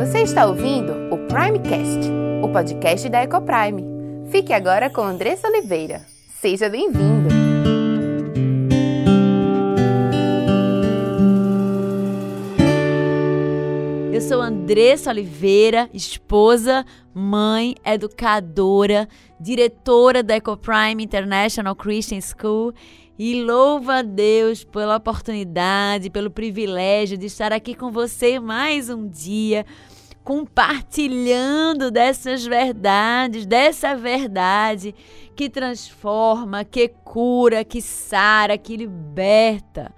Você está ouvindo o Primecast, o podcast da Ecoprime. Fique agora com Andressa Oliveira. Seja bem-vindo! Eu sou Andressa Oliveira, esposa, mãe, educadora, diretora da Ecoprime International Christian School e louva a Deus pela oportunidade, pelo privilégio de estar aqui com você mais um dia, compartilhando dessas verdades, dessa verdade que transforma, que cura, que sara, que liberta.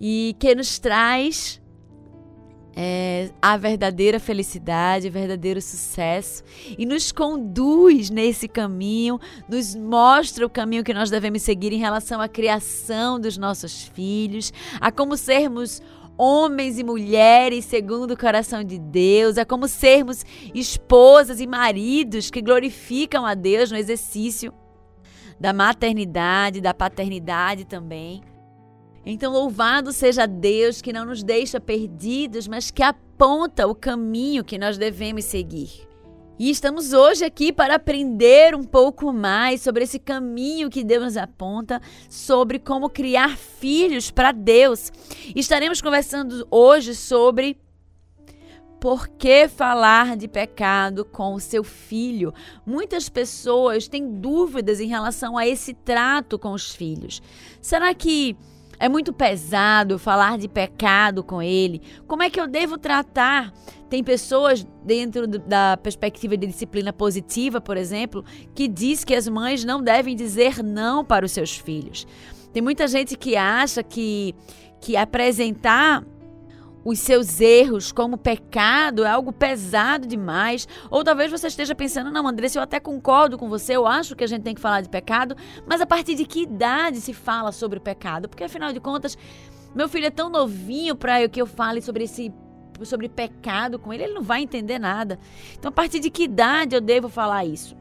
E que nos traz é, a verdadeira felicidade, o verdadeiro sucesso e nos conduz nesse caminho, nos mostra o caminho que nós devemos seguir em relação à criação dos nossos filhos, a como sermos homens e mulheres segundo o coração de Deus, a como sermos esposas e maridos que glorificam a Deus no exercício da maternidade, da paternidade também. Então, louvado seja Deus que não nos deixa perdidos, mas que aponta o caminho que nós devemos seguir. E estamos hoje aqui para aprender um pouco mais sobre esse caminho que Deus nos aponta, sobre como criar filhos para Deus. Estaremos conversando hoje sobre por que falar de pecado com o seu filho? Muitas pessoas têm dúvidas em relação a esse trato com os filhos. Será que é muito pesado falar de pecado com ele. Como é que eu devo tratar? Tem pessoas dentro da perspectiva de disciplina positiva, por exemplo, que diz que as mães não devem dizer não para os seus filhos. Tem muita gente que acha que que apresentar os seus erros como pecado é algo pesado demais. Ou talvez você esteja pensando, não, Andressa, eu até concordo com você, eu acho que a gente tem que falar de pecado, mas a partir de que idade se fala sobre o pecado? Porque afinal de contas, meu filho é tão novinho para que eu fale sobre esse sobre pecado com ele, ele não vai entender nada. Então, a partir de que idade eu devo falar isso?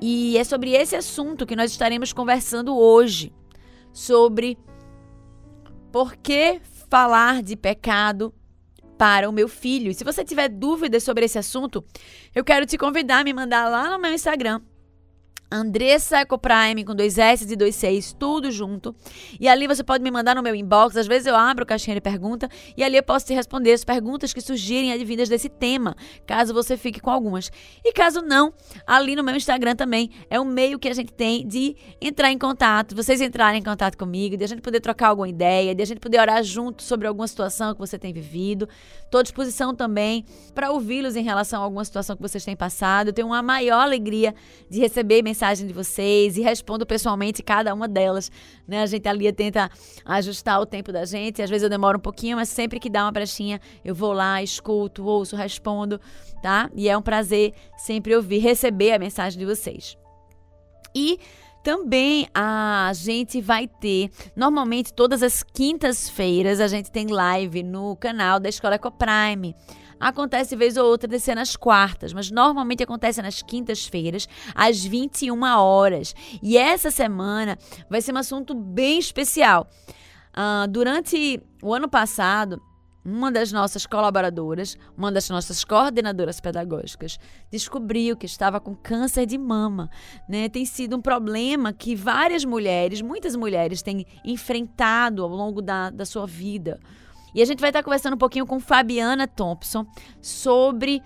E é sobre esse assunto que nós estaremos conversando hoje, sobre por que falar de pecado para o meu filho. Se você tiver dúvidas sobre esse assunto, eu quero te convidar a me mandar lá no meu Instagram Andressa Ecoprime com dois S e dois Cs, tudo junto. E ali você pode me mandar no meu inbox. Às vezes eu abro caixinha de pergunta e ali eu posso te responder as perguntas que surgirem advindas desse tema, caso você fique com algumas. E caso não, ali no meu Instagram também é um meio que a gente tem de entrar em contato, vocês entrarem em contato comigo, de a gente poder trocar alguma ideia, de a gente poder orar junto sobre alguma situação que você tem vivido. Estou à disposição também para ouvi-los em relação a alguma situação que vocês têm passado. Eu tenho uma maior alegria de receber mensagens mensagem de vocês e respondo pessoalmente cada uma delas. Né? A gente ali tenta ajustar o tempo da gente. Às vezes eu demoro um pouquinho, mas sempre que dá uma brechinha, eu vou lá, escuto, ouço, respondo, tá? E é um prazer sempre ouvir, receber a mensagem de vocês. E também a gente vai ter, normalmente todas as quintas-feiras, a gente tem live no canal da Escola Ecoprime. Acontece vez ou outra descer nas quartas, mas normalmente acontece nas quintas-feiras, às 21 horas. E essa semana vai ser um assunto bem especial. Uh, durante o ano passado, uma das nossas colaboradoras, uma das nossas coordenadoras pedagógicas, descobriu que estava com câncer de mama. Né? Tem sido um problema que várias mulheres, muitas mulheres, têm enfrentado ao longo da, da sua vida. E a gente vai estar conversando um pouquinho com Fabiana Thompson sobre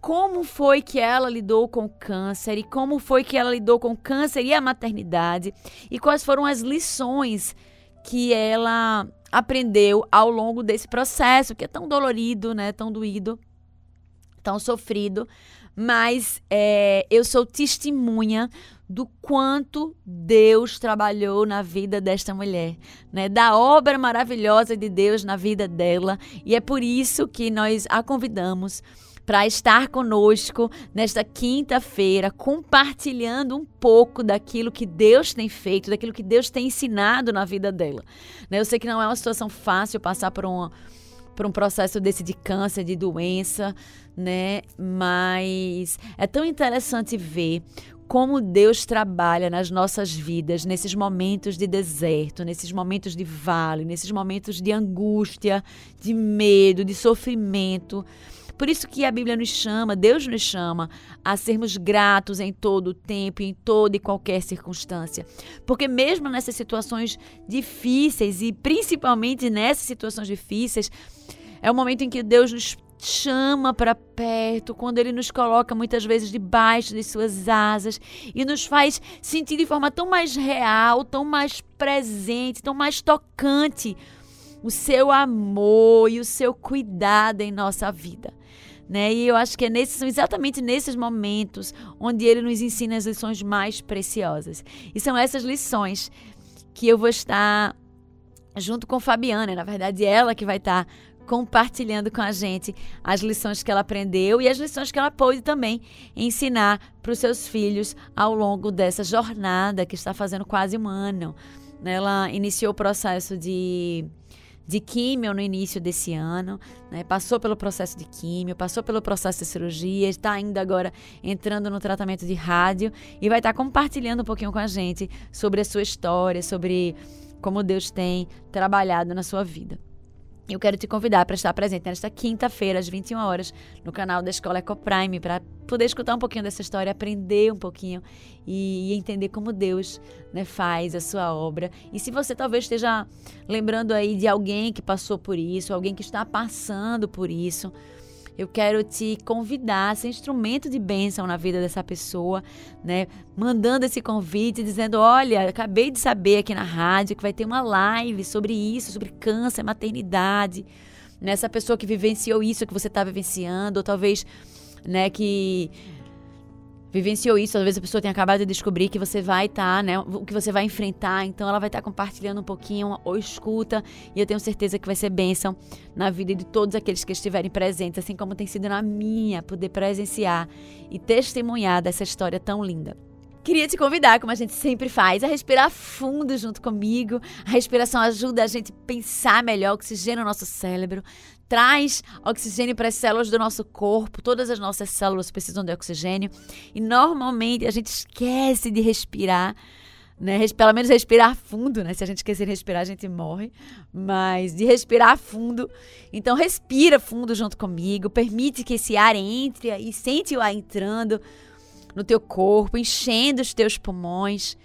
como foi que ela lidou com câncer e como foi que ela lidou com câncer e a maternidade e quais foram as lições que ela aprendeu ao longo desse processo que é tão dolorido, né, tão doído, tão sofrido, mas é, eu sou testemunha do quanto Deus trabalhou na vida desta mulher, né? Da obra maravilhosa de Deus na vida dela, e é por isso que nós a convidamos para estar conosco nesta quinta-feira, compartilhando um pouco daquilo que Deus tem feito, daquilo que Deus tem ensinado na vida dela. Né? Eu sei que não é uma situação fácil passar por uma por um processo desse de câncer, de doença, né? Mas é tão interessante ver como Deus trabalha nas nossas vidas, nesses momentos de deserto, nesses momentos de vale, nesses momentos de angústia, de medo, de sofrimento. Por isso que a Bíblia nos chama, Deus nos chama a sermos gratos em todo o tempo, em toda e qualquer circunstância. Porque mesmo nessas situações difíceis e principalmente nessas situações difíceis, é o momento em que Deus nos chama para perto, quando ele nos coloca muitas vezes debaixo de suas asas e nos faz sentir de forma tão mais real, tão mais presente, tão mais tocante o seu amor e o seu cuidado em nossa vida. Né? E eu acho que é nesses, são exatamente nesses momentos onde ele nos ensina as lições mais preciosas. E são essas lições que eu vou estar junto com Fabiana, na verdade, ela que vai estar compartilhando com a gente as lições que ela aprendeu e as lições que ela pôde também ensinar para os seus filhos ao longo dessa jornada que está fazendo quase um ano. Ela iniciou o processo de, de químio no início desse ano, né? passou pelo processo de químio, passou pelo processo de cirurgia, está ainda agora entrando no tratamento de rádio e vai estar compartilhando um pouquinho com a gente sobre a sua história, sobre como Deus tem trabalhado na sua vida. Eu quero te convidar para estar presente nesta quinta-feira, às 21 horas, no canal da Escola Ecoprime, para poder escutar um pouquinho dessa história, aprender um pouquinho e, entender como Deus né, faz a sua obra. E se você talvez esteja lembrando aí de alguém que passou por isso, alguém que está passando por isso, eu quero te convidar a ser instrumento de bênção na vida dessa pessoa, né? Mandando esse convite, dizendo: olha, acabei de saber aqui na rádio que vai ter uma live sobre isso, sobre câncer, maternidade. Nessa pessoa que vivenciou isso que você está vivenciando, ou talvez, né, que vivenciou isso, às vezes a pessoa tem acabado de descobrir que você vai estar, tá, né, o que você vai enfrentar, então ela vai estar tá compartilhando um pouquinho ou escuta, e eu tenho certeza que vai ser bênção na vida de todos aqueles que estiverem presentes, assim como tem sido na minha, poder presenciar e testemunhar dessa história tão linda. Queria te convidar, como a gente sempre faz, a respirar fundo junto comigo. A respiração ajuda a gente a pensar melhor, oxigena o nosso cérebro, traz oxigênio para as células do nosso corpo. Todas as nossas células precisam de oxigênio. E normalmente a gente esquece de respirar. Né? Pelo menos respirar fundo, né? Se a gente esquecer de respirar, a gente morre. Mas de respirar fundo. Então, respira fundo junto comigo. Permite que esse ar entre e sente o ar entrando no teu corpo, enchendo os teus pulmões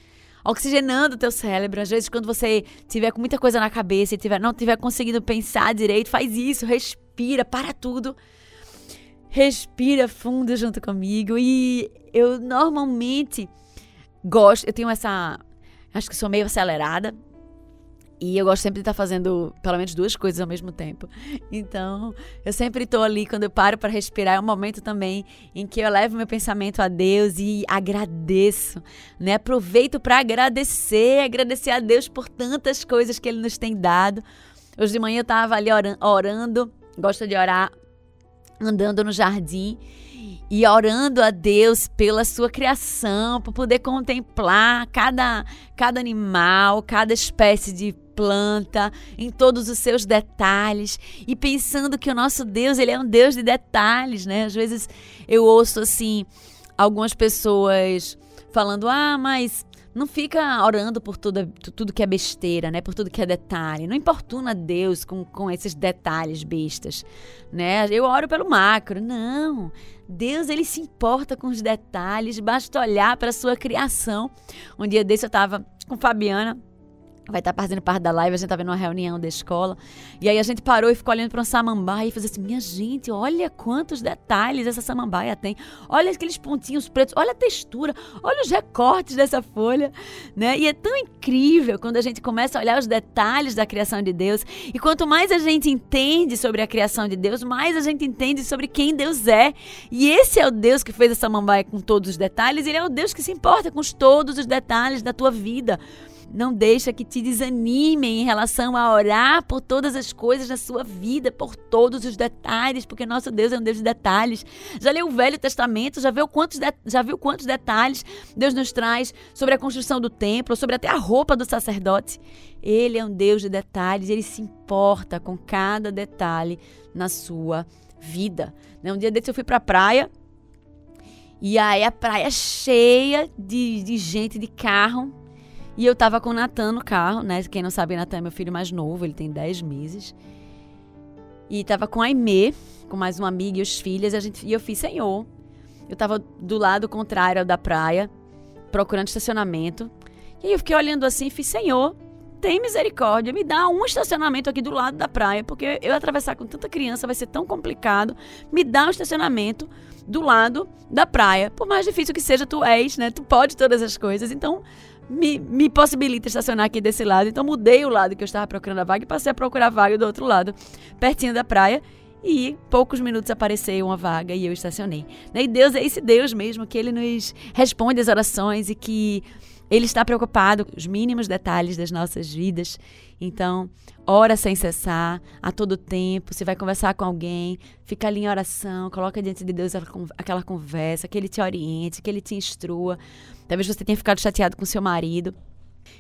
oxigenando o teu cérebro. Às vezes, quando você tiver com muita coisa na cabeça e tiver, não tiver conseguindo pensar direito, faz isso, respira, para tudo. Respira fundo junto comigo. E eu normalmente gosto, eu tenho essa. Acho que sou meio acelerada. E eu gosto sempre de estar fazendo pelo menos duas coisas ao mesmo tempo. Então, eu sempre estou ali, quando eu paro para respirar, é um momento também em que eu levo meu pensamento a Deus e agradeço, né? Aproveito para agradecer, agradecer a Deus por tantas coisas que Ele nos tem dado. Hoje de manhã eu estava ali orando, gosto de orar andando no jardim e orando a Deus pela sua criação, para poder contemplar cada, cada animal, cada espécie de planta, em todos os seus detalhes e pensando que o nosso Deus, ele é um Deus de detalhes, né? Às vezes eu ouço assim algumas pessoas falando: "Ah, mas não fica orando por tudo, tudo que é besteira, né? Por tudo que é detalhe. Não importuna Deus com, com esses detalhes bestas, né? Eu oro pelo macro. Não. Deus, ele se importa com os detalhes. Basta olhar para a sua criação. Um dia desse eu estava com Fabiana vai estar fazendo parte da live, a gente estava numa reunião da escola. E aí a gente parou e ficou olhando para um samambaia e fez assim: minha gente, olha quantos detalhes essa samambaia tem. Olha aqueles pontinhos pretos, olha a textura, olha os recortes dessa folha, né? E é tão incrível quando a gente começa a olhar os detalhes da criação de Deus. E quanto mais a gente entende sobre a criação de Deus, mais a gente entende sobre quem Deus é. E esse é o Deus que fez essa samambaia com todos os detalhes, ele é o Deus que se importa com todos os detalhes da tua vida. Não deixa que te desanimem em relação a orar por todas as coisas da sua vida, por todos os detalhes, porque nosso Deus é um Deus de detalhes. Já leu o Velho Testamento, já viu quantos, de, já viu quantos detalhes Deus nos traz sobre a construção do templo, sobre até a roupa do sacerdote. Ele é um Deus de detalhes, ele se importa com cada detalhe na sua vida. Né, um dia desse eu fui para a praia E aí a praia cheia de, de gente, de carro. E eu tava com o Natan no carro, né? Quem não sabe, Natan é meu filho mais novo, ele tem 10 meses. E tava com a Aimee, com mais uma amiga e os filhos, e, a gente, e eu fiz, Senhor. Eu tava do lado contrário da praia, procurando estacionamento. E aí eu fiquei olhando assim e fiz, Senhor, tem misericórdia, me dá um estacionamento aqui do lado da praia, porque eu atravessar com tanta criança vai ser tão complicado. Me dá um estacionamento do lado da praia. Por mais difícil que seja, tu és, né? Tu pode todas as coisas. Então, me, me possibilita estacionar aqui desse lado. Então, mudei o lado que eu estava procurando a vaga e passei a procurar a vaga do outro lado, pertinho da praia. E poucos minutos apareceu uma vaga e eu estacionei. E Deus é esse Deus mesmo que ele nos responde as orações e que ele está preocupado com os mínimos detalhes das nossas vidas. Então, ora sem cessar, a todo tempo. Você vai conversar com alguém, fica ali em oração, coloca diante de Deus aquela conversa, que ele te oriente, que ele te instrua. Talvez você tenha ficado chateado com seu marido.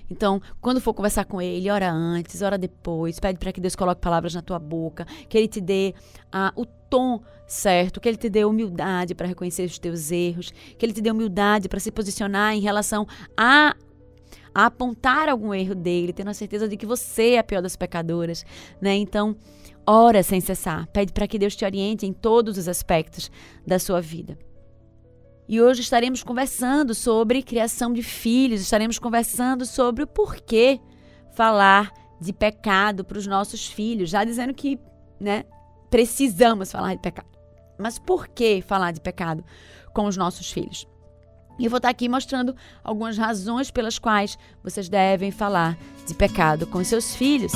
Então, quando for conversar com ele, ora antes, ora depois, pede para que Deus coloque palavras na tua boca, que ele te dê ah, o tom certo, que ele te dê humildade para reconhecer os teus erros, que ele te dê humildade para se posicionar em relação a a apontar algum erro dele, tendo a certeza de que você é a pior das pecadoras, né? Então, ora sem cessar, pede para que Deus te oriente em todos os aspectos da sua vida. E hoje estaremos conversando sobre criação de filhos, estaremos conversando sobre o porquê falar de pecado para os nossos filhos, já dizendo que, né, precisamos falar de pecado. Mas por que falar de pecado com os nossos filhos? E eu vou estar aqui mostrando algumas razões pelas quais vocês devem falar de pecado com seus filhos.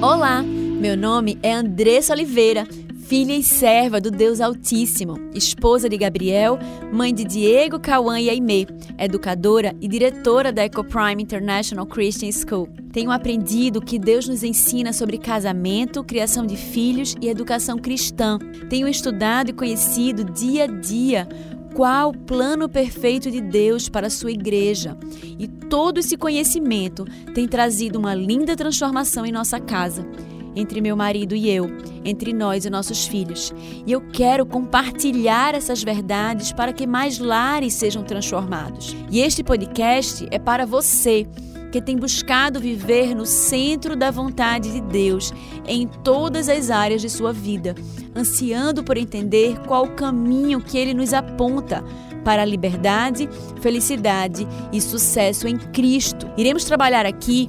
Olá, meu nome é Andressa Oliveira filha e serva do Deus Altíssimo, esposa de Gabriel, mãe de Diego, Cauã e Aimee, educadora e diretora da EcoPrime International Christian School. Tenho aprendido que Deus nos ensina sobre casamento, criação de filhos e educação cristã. Tenho estudado e conhecido dia a dia qual o plano perfeito de Deus para a sua igreja. E todo esse conhecimento tem trazido uma linda transformação em nossa casa entre meu marido e eu, entre nós e nossos filhos. E eu quero compartilhar essas verdades para que mais lares sejam transformados. E este podcast é para você que tem buscado viver no centro da vontade de Deus em todas as áreas de sua vida, ansiando por entender qual o caminho que ele nos aponta para a liberdade, felicidade e sucesso em Cristo. Iremos trabalhar aqui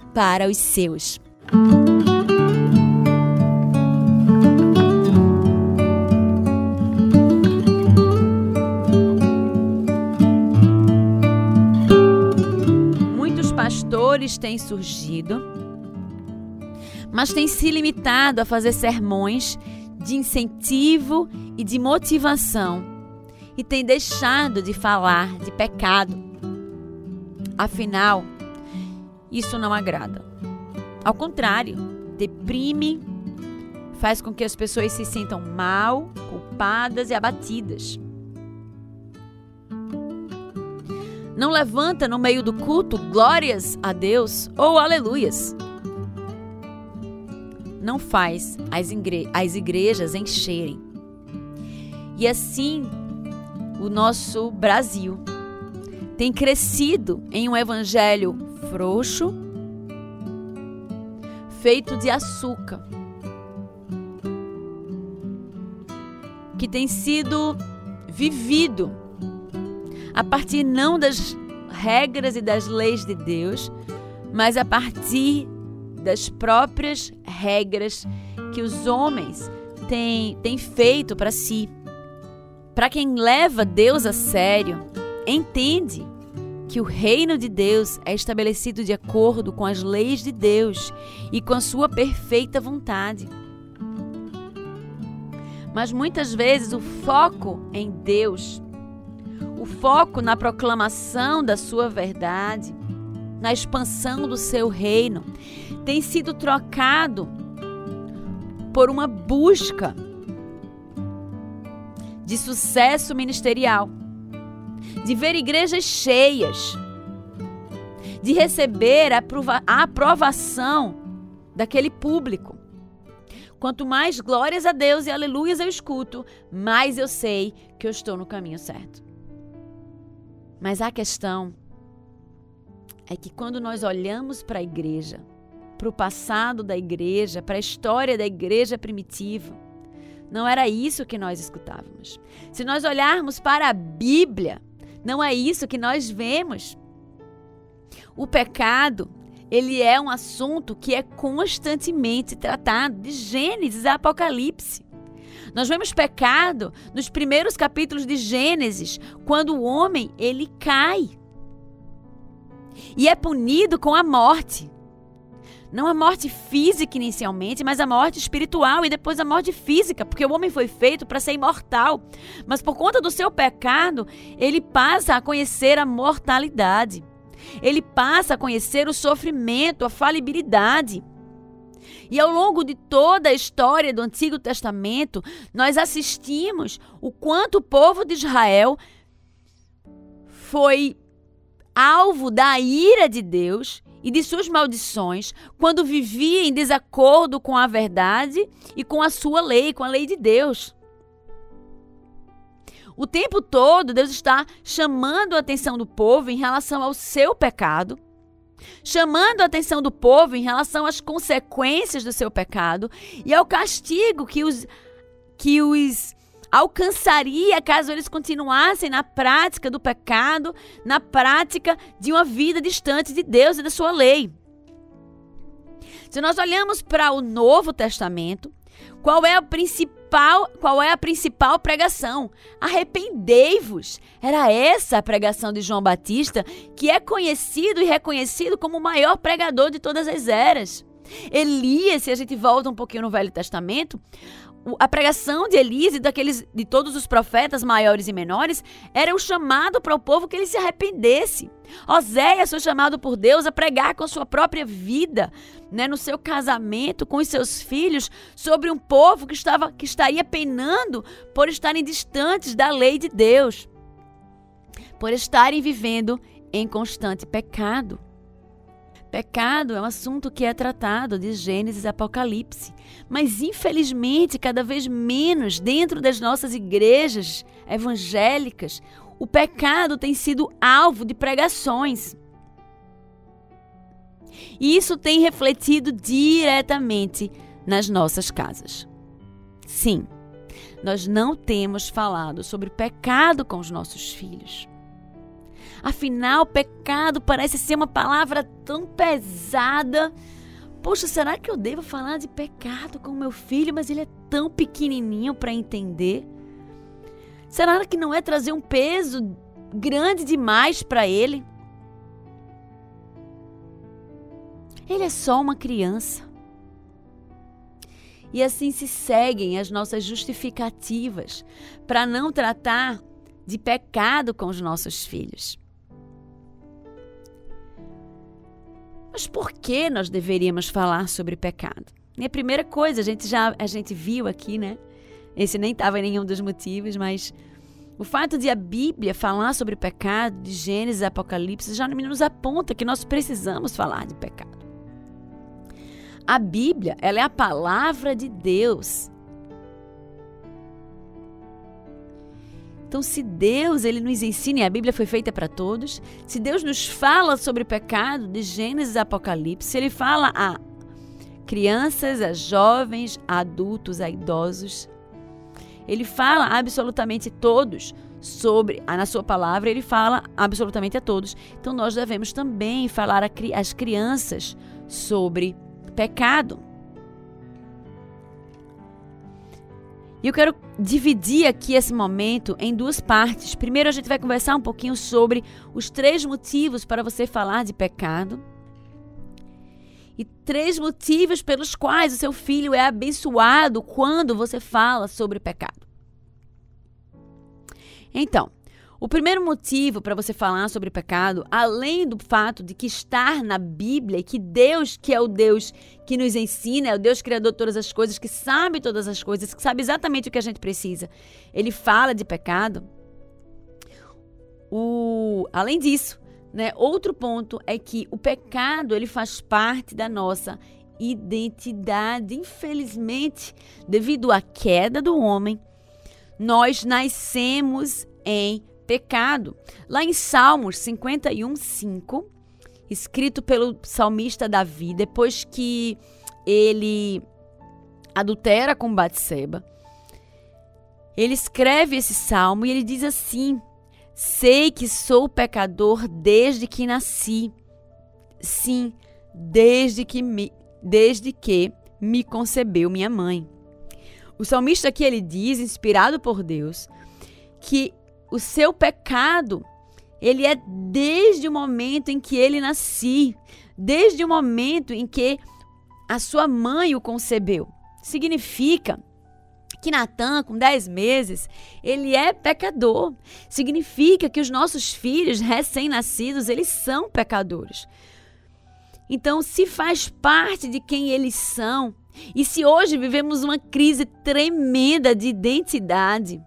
para os seus. Muitos pastores têm surgido, mas têm se limitado a fazer sermões de incentivo e de motivação e têm deixado de falar de pecado. Afinal, isso não agrada. Ao contrário, deprime, faz com que as pessoas se sintam mal, culpadas e abatidas. Não levanta no meio do culto glórias a Deus ou aleluias. Não faz as, igre as igrejas encherem. E assim, o nosso Brasil tem crescido em um evangelho frouxo, feito de açúcar, que tem sido vivido a partir não das regras e das leis de Deus, mas a partir das próprias regras que os homens têm, têm feito para si. Para quem leva Deus a sério, entende que o reino de Deus é estabelecido de acordo com as leis de Deus e com a sua perfeita vontade. Mas muitas vezes o foco em Deus, o foco na proclamação da sua verdade, na expansão do seu reino, tem sido trocado por uma busca de sucesso ministerial de ver igrejas cheias, de receber a, aprovação daquele público. Quanto mais glórias a Deus e aleluias eu escuto, mais eu sei que eu estou no caminho certo. Mas a questão é que quando nós olhamos para a igreja, para o passado da igreja, para a história da igreja primitiva, não era isso que nós escutávamos. Se nós olharmos para a Bíblia, não é isso que nós vemos. O pecado, ele é um assunto que é constantemente tratado de Gênesis a Apocalipse. Nós vemos pecado nos primeiros capítulos de Gênesis, quando o homem ele cai e é punido com a morte. Não a morte física inicialmente, mas a morte espiritual e depois a morte física, porque o homem foi feito para ser imortal. Mas por conta do seu pecado, ele passa a conhecer a mortalidade. Ele passa a conhecer o sofrimento, a falibilidade. E ao longo de toda a história do Antigo Testamento, nós assistimos o quanto o povo de Israel foi alvo da ira de Deus e de suas maldições quando vivia em desacordo com a verdade e com a sua lei, com a lei de Deus. O tempo todo, Deus está chamando a atenção do povo em relação ao seu pecado, chamando a atenção do povo em relação às consequências do seu pecado e ao castigo que os, que os alcançaria caso eles continuassem na prática do pecado, na prática de uma vida distante de Deus e da sua lei. Se nós olhamos para o Novo Testamento, qual é a principal, qual é a principal pregação? Arrependei-vos. Era essa a pregação de João Batista, que é conhecido e reconhecido como o maior pregador de todas as eras. Elias, se a gente volta um pouquinho no Velho Testamento, a pregação de Elise e daqueles de todos os profetas maiores e menores era um chamado para o povo que ele se arrependesse. Oséias foi chamado por Deus a pregar com sua própria vida, né, no seu casamento com os seus filhos, sobre um povo que estava que estaria penando por estarem distantes da lei de Deus, por estarem vivendo em constante pecado. Pecado é um assunto que é tratado de Gênesis e Apocalipse, mas infelizmente, cada vez menos dentro das nossas igrejas evangélicas, o pecado tem sido alvo de pregações. E isso tem refletido diretamente nas nossas casas. Sim, nós não temos falado sobre pecado com os nossos filhos. Afinal, pecado parece ser uma palavra tão pesada. Poxa, será que eu devo falar de pecado com meu filho, mas ele é tão pequenininho para entender? Será que não é trazer um peso grande demais para ele? Ele é só uma criança. E assim se seguem as nossas justificativas para não tratar de pecado com os nossos filhos. Mas por que nós deveríamos falar sobre pecado? E a primeira coisa, a gente já a gente viu aqui, né? Esse nem estava em nenhum dos motivos, mas o fato de a Bíblia falar sobre pecado, de Gênesis e Apocalipse, já nos aponta que nós precisamos falar de pecado. A Bíblia, ela é a palavra de Deus. Então, se Deus ele nos ensina, e a Bíblia foi feita para todos, se Deus nos fala sobre pecado, de Gênesis a Apocalipse, ele fala a crianças, a jovens, a adultos, a idosos. Ele fala absolutamente todos sobre, na sua palavra, ele fala absolutamente a todos. Então, nós devemos também falar às crianças sobre pecado. E eu quero dividir aqui esse momento em duas partes. Primeiro, a gente vai conversar um pouquinho sobre os três motivos para você falar de pecado. E três motivos pelos quais o seu filho é abençoado quando você fala sobre pecado. Então, o primeiro motivo para você falar sobre pecado, além do fato de que estar na Bíblia e que Deus, que é o Deus que nos ensina, é o Deus criador de todas as coisas, que sabe todas as coisas, que sabe exatamente o que a gente precisa, ele fala de pecado. O, além disso, né, outro ponto é que o pecado ele faz parte da nossa identidade. Infelizmente, devido à queda do homem, nós nascemos em pecado. Lá em Salmos 51, 5, escrito pelo salmista Davi, depois que ele adultera com Batseba, ele escreve esse salmo e ele diz assim: Sei que sou pecador desde que nasci. Sim, desde que me, desde que me concebeu minha mãe. O salmista aqui ele diz, inspirado por Deus, que o seu pecado, ele é desde o momento em que ele nasci, desde o momento em que a sua mãe o concebeu. Significa que Natan, com 10 meses, ele é pecador. Significa que os nossos filhos recém-nascidos, eles são pecadores. Então, se faz parte de quem eles são, e se hoje vivemos uma crise tremenda de identidade,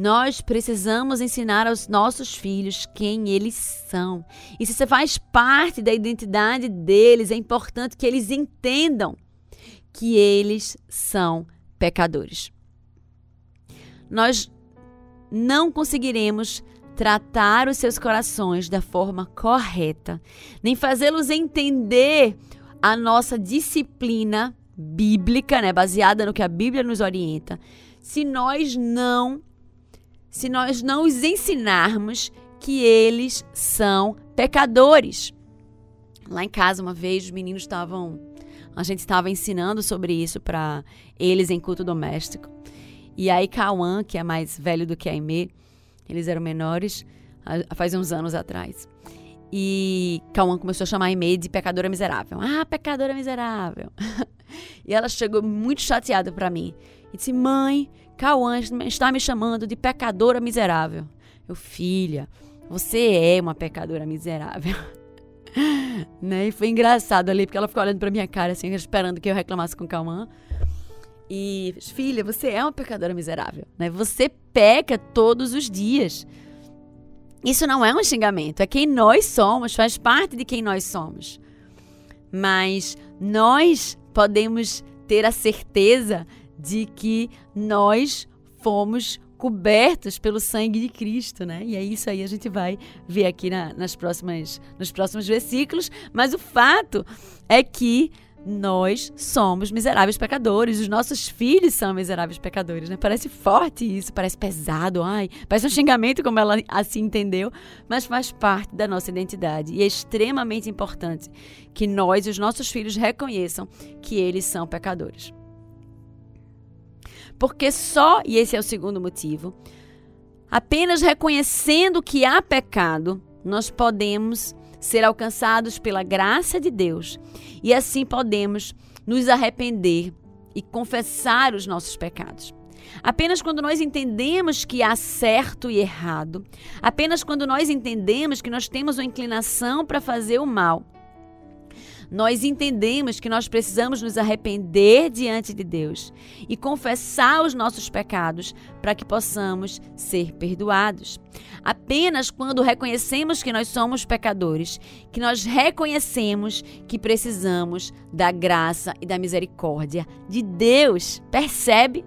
Nós precisamos ensinar aos nossos filhos quem eles são. E se você faz parte da identidade deles, é importante que eles entendam que eles são pecadores. Nós não conseguiremos tratar os seus corações da forma correta, nem fazê-los entender a nossa disciplina bíblica, né, baseada no que a Bíblia nos orienta, se nós não se nós não os ensinarmos que eles são pecadores. Lá em casa, uma vez, os meninos estavam. A gente estava ensinando sobre isso para eles em culto doméstico. E aí, Cauã, que é mais velho do que a Aimee, eles eram menores, faz uns anos atrás. E Cauã começou a chamar a Aimee de pecadora miserável. Ah, pecadora miserável. e ela chegou muito chateada para mim. E disse: Mãe, Cauã está me chamando de pecadora miserável. Eu, filha, você é uma pecadora miserável. né? E foi engraçado ali, porque ela ficou olhando pra minha cara, assim, esperando que eu reclamasse com Cauã. E, filha, você é uma pecadora miserável, né? Você peca todos os dias. Isso não é um xingamento, é quem nós somos, faz parte de quem nós somos. Mas nós podemos ter a certeza de que nós fomos cobertos pelo sangue de Cristo, né? E é isso aí a gente vai ver aqui na, nas próximas, nos próximos versículos. Mas o fato é que nós somos miseráveis pecadores, os nossos filhos são miseráveis pecadores, né? Parece forte isso, parece pesado, ai, parece um xingamento como ela assim entendeu, mas faz parte da nossa identidade e é extremamente importante que nós e os nossos filhos reconheçam que eles são pecadores. Porque só, e esse é o segundo motivo, apenas reconhecendo que há pecado, nós podemos ser alcançados pela graça de Deus e assim podemos nos arrepender e confessar os nossos pecados. Apenas quando nós entendemos que há certo e errado, apenas quando nós entendemos que nós temos uma inclinação para fazer o mal, nós entendemos que nós precisamos nos arrepender diante de Deus e confessar os nossos pecados para que possamos ser perdoados. Apenas quando reconhecemos que nós somos pecadores, que nós reconhecemos que precisamos da graça e da misericórdia de Deus. Percebe?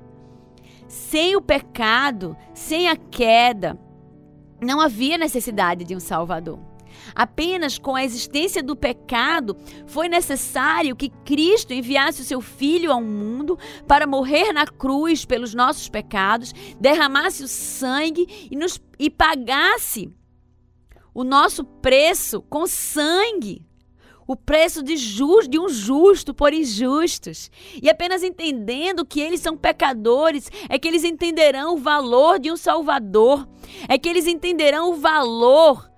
Sem o pecado, sem a queda, não havia necessidade de um Salvador. Apenas com a existência do pecado foi necessário que Cristo enviasse o seu Filho ao mundo para morrer na cruz pelos nossos pecados, derramasse o sangue e, nos, e pagasse o nosso preço com sangue. o preço de, just, de um justo por injustos. E apenas entendendo que eles são pecadores, é que eles entenderão o valor de um Salvador, é que eles entenderão o valor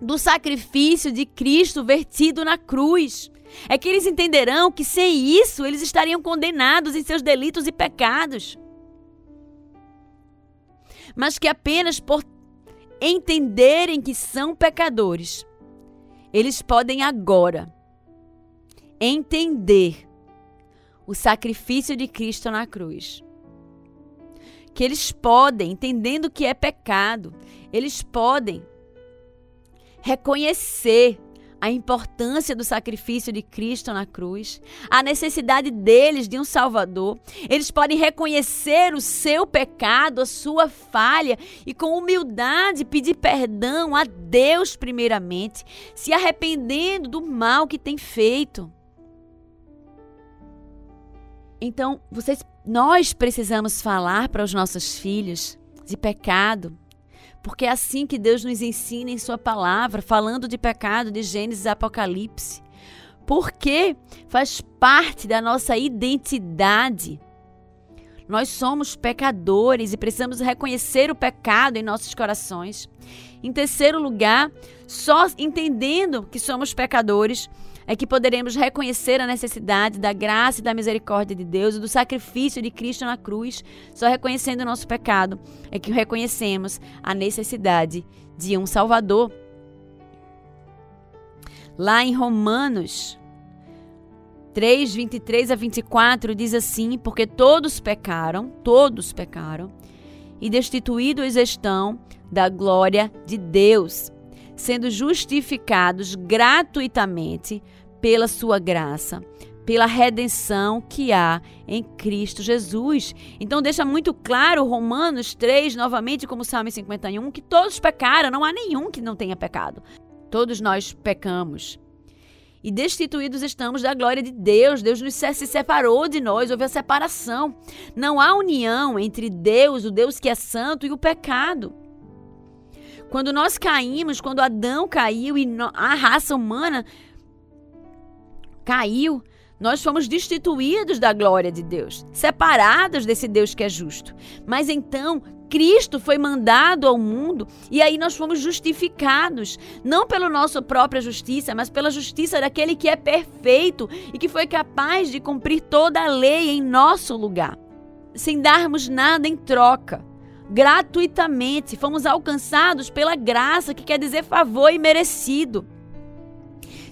do sacrifício de Cristo vertido na cruz. É que eles entenderão que sem isso eles estariam condenados em seus delitos e pecados. Mas que apenas por entenderem que são pecadores, eles podem agora entender o sacrifício de Cristo na cruz. Que eles podem, entendendo que é pecado, eles podem reconhecer a importância do sacrifício de Cristo na cruz, a necessidade deles de um Salvador. Eles podem reconhecer o seu pecado, a sua falha e com humildade pedir perdão a Deus primeiramente, se arrependendo do mal que tem feito. Então, vocês, nós precisamos falar para os nossos filhos de pecado, porque é assim que Deus nos ensina em Sua palavra, falando de pecado de Gênesis e Apocalipse. Porque faz parte da nossa identidade. Nós somos pecadores e precisamos reconhecer o pecado em nossos corações. Em terceiro lugar, só entendendo que somos pecadores, é que poderemos reconhecer a necessidade da graça e da misericórdia de Deus e do sacrifício de Cristo na cruz. Só reconhecendo o nosso pecado é que reconhecemos a necessidade de um Salvador. Lá em Romanos 3, 23 a 24 diz assim: Porque todos pecaram, todos pecaram, e destituídos estão da glória de Deus sendo justificados gratuitamente pela sua graça, pela redenção que há em Cristo Jesus. Então deixa muito claro Romanos 3, novamente como Salmo 51, que todos pecaram, não há nenhum que não tenha pecado. Todos nós pecamos. E destituídos estamos da glória de Deus. Deus nos se separou de nós, houve a separação. Não há união entre Deus, o Deus que é santo, e o pecado. Quando nós caímos, quando Adão caiu e a raça humana caiu, nós fomos destituídos da glória de Deus, separados desse Deus que é justo. Mas então, Cristo foi mandado ao mundo e aí nós fomos justificados, não pela nossa própria justiça, mas pela justiça daquele que é perfeito e que foi capaz de cumprir toda a lei em nosso lugar, sem darmos nada em troca gratuitamente. Fomos alcançados pela graça, que quer dizer favor e merecido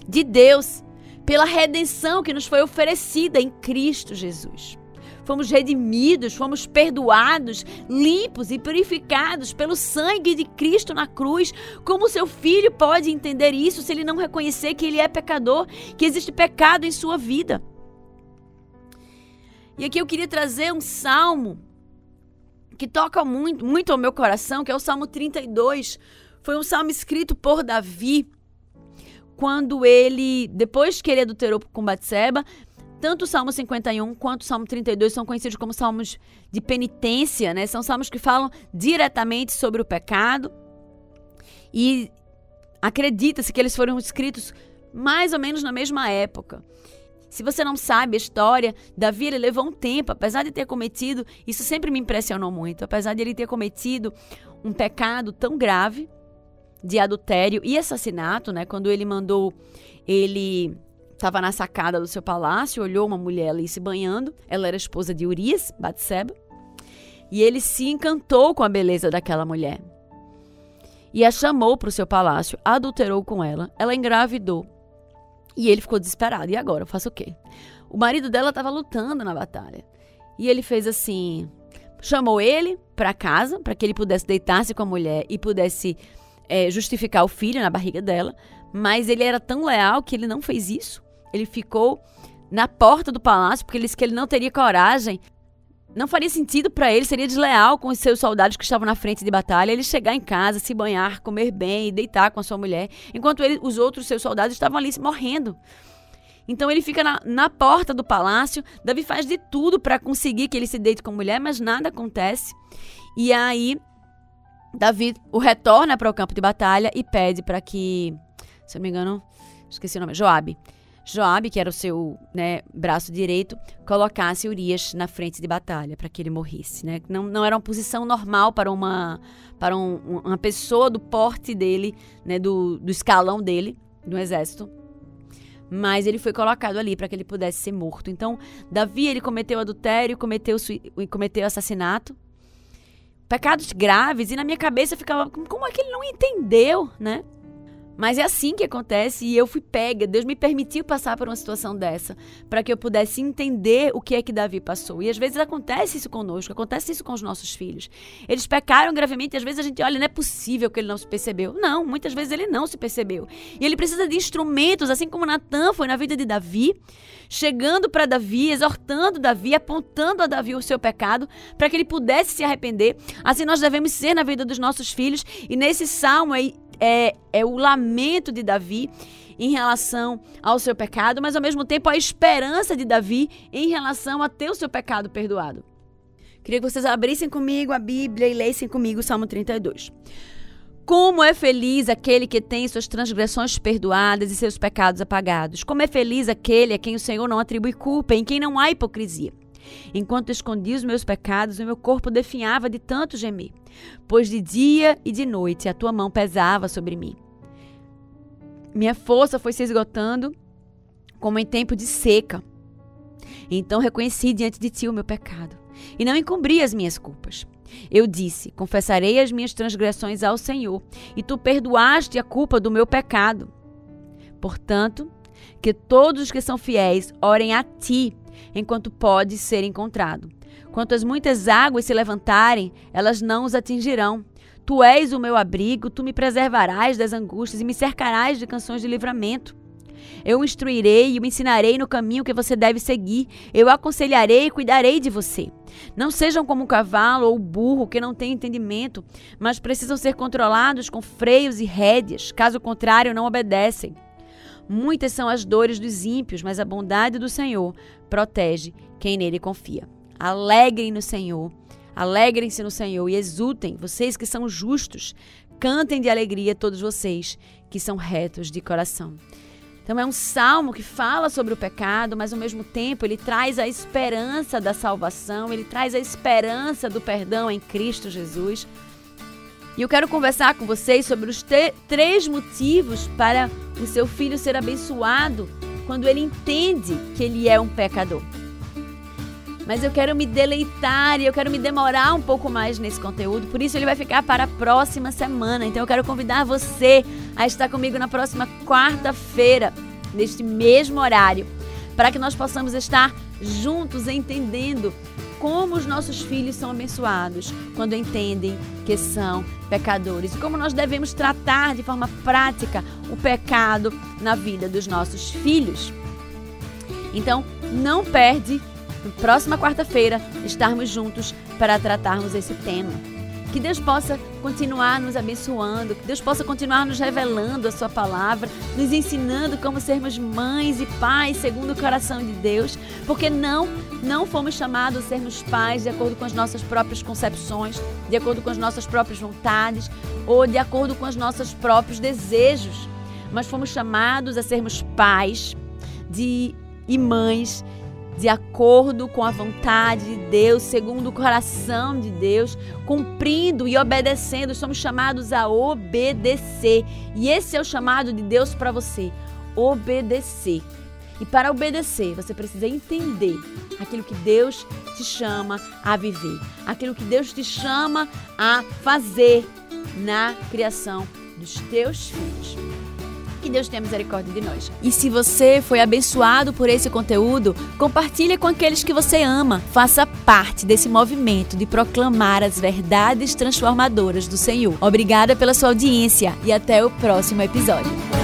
de Deus, pela redenção que nos foi oferecida em Cristo Jesus. Fomos redimidos, fomos perdoados, limpos e purificados pelo sangue de Cristo na cruz. Como seu filho pode entender isso se ele não reconhecer que ele é pecador, que existe pecado em sua vida? E aqui eu queria trazer um salmo que toca muito, muito ao meu coração, que é o Salmo 32. Foi um salmo escrito por Davi quando ele, depois que ele adulterou com Batseba, tanto o Salmo 51 quanto o Salmo 32 são conhecidos como salmos de penitência, né? São salmos que falam diretamente sobre o pecado. E acredita-se que eles foram escritos mais ou menos na mesma época. Se você não sabe a história, Davi ele levou um tempo, apesar de ter cometido, isso sempre me impressionou muito, apesar de ele ter cometido um pecado tão grave de adultério e assassinato, né? Quando ele mandou ele estava na sacada do seu palácio, olhou uma mulher ali se banhando, ela era esposa de Urias, Batseba, e ele se encantou com a beleza daquela mulher. E a chamou para o seu palácio, adulterou com ela, ela engravidou. E ele ficou desesperado. E agora? Eu faço o quê? O marido dela estava lutando na batalha. E ele fez assim: chamou ele para casa, para que ele pudesse deitar-se com a mulher e pudesse é, justificar o filho na barriga dela. Mas ele era tão leal que ele não fez isso. Ele ficou na porta do palácio, porque ele disse que ele não teria coragem não faria sentido para ele, seria desleal com os seus soldados que estavam na frente de batalha, ele chegar em casa, se banhar, comer bem e deitar com a sua mulher, enquanto ele, os outros seus soldados estavam ali morrendo. Então ele fica na, na porta do palácio. Davi faz de tudo para conseguir que ele se deite com a mulher, mas nada acontece. E aí Davi o retorna para o campo de batalha e pede para que, se eu não me engano, esqueci o nome, Joabe. Joabe, que era o seu né, braço direito, colocasse Urias na frente de batalha para que ele morresse. Né? Não, não era uma posição normal para uma, para um, uma pessoa do porte dele, né, do, do escalão dele, do exército. Mas ele foi colocado ali para que ele pudesse ser morto. Então, Davi ele cometeu adultério, cometeu, cometeu assassinato, pecados graves, e na minha cabeça ficava, como é que ele não entendeu, né? Mas é assim que acontece e eu fui pega. Deus me permitiu passar por uma situação dessa para que eu pudesse entender o que é que Davi passou. E às vezes acontece isso conosco, acontece isso com os nossos filhos. Eles pecaram gravemente e às vezes a gente olha, não é possível que ele não se percebeu. Não, muitas vezes ele não se percebeu. E ele precisa de instrumentos, assim como Natan foi na vida de Davi, chegando para Davi, exortando Davi, apontando a Davi o seu pecado para que ele pudesse se arrepender. Assim nós devemos ser na vida dos nossos filhos. E nesse salmo aí é, é o lamento de Davi em relação ao seu pecado, mas ao mesmo tempo a esperança de Davi em relação a ter o seu pecado perdoado. Queria que vocês abrissem comigo a Bíblia e lessem comigo o Salmo 32. Como é feliz aquele que tem suas transgressões perdoadas e seus pecados apagados. Como é feliz aquele a quem o Senhor não atribui culpa, em quem não há hipocrisia. Enquanto escondi os meus pecados, o meu corpo definhava de tanto gemer, pois de dia e de noite a tua mão pesava sobre mim. Minha força foi se esgotando como em tempo de seca. Então reconheci diante de ti o meu pecado e não encobri as minhas culpas. Eu disse: Confessarei as minhas transgressões ao Senhor, e tu perdoaste a culpa do meu pecado. Portanto, que todos os que são fiéis orem a ti enquanto pode ser encontrado. Quanto as muitas águas se levantarem, elas não os atingirão. Tu és o meu abrigo, tu me preservarás das angústias e me cercarás de canções de livramento. Eu o instruirei e o ensinarei no caminho que você deve seguir. Eu aconselharei e cuidarei de você. Não sejam como o cavalo ou o burro que não têm entendimento, mas precisam ser controlados com freios e rédeas. Caso contrário, não obedecem. Muitas são as dores dos ímpios, mas a bondade do Senhor protege quem nele confia. Alegrem no Senhor, alegrem-se no Senhor e exultem, vocês que são justos. Cantem de alegria todos vocês que são retos de coração. Então é um salmo que fala sobre o pecado, mas ao mesmo tempo ele traz a esperança da salvação, ele traz a esperança do perdão em Cristo Jesus. E eu quero conversar com vocês sobre os três motivos para o seu filho ser abençoado quando ele entende que ele é um pecador. Mas eu quero me deleitar e eu quero me demorar um pouco mais nesse conteúdo, por isso ele vai ficar para a próxima semana. Então eu quero convidar você a estar comigo na próxima quarta-feira, neste mesmo horário, para que nós possamos estar juntos entendendo como os nossos filhos são abençoados quando entendem que são pecadores e como nós devemos tratar de forma prática o pecado na vida dos nossos filhos. Então, não perde, próxima quarta-feira, estarmos juntos para tratarmos esse tema. Que Deus possa continuar nos abençoando, que Deus possa continuar nos revelando a Sua palavra, nos ensinando como sermos mães e pais segundo o coração de Deus, porque não, não fomos chamados a sermos pais de acordo com as nossas próprias concepções, de acordo com as nossas próprias vontades ou de acordo com os nossos próprios desejos, mas fomos chamados a sermos pais de e mães de acordo com a vontade de Deus, segundo o coração de Deus, cumprindo e obedecendo. Somos chamados a obedecer. E esse é o chamado de Deus para você: obedecer. E para obedecer, você precisa entender aquilo que Deus te chama a viver, aquilo que Deus te chama a fazer na criação dos teus filhos. Que Deus tenha misericórdia de nós. E se você foi abençoado por esse conteúdo, compartilhe com aqueles que você ama. Faça parte desse movimento de proclamar as verdades transformadoras do Senhor. Obrigada pela sua audiência e até o próximo episódio.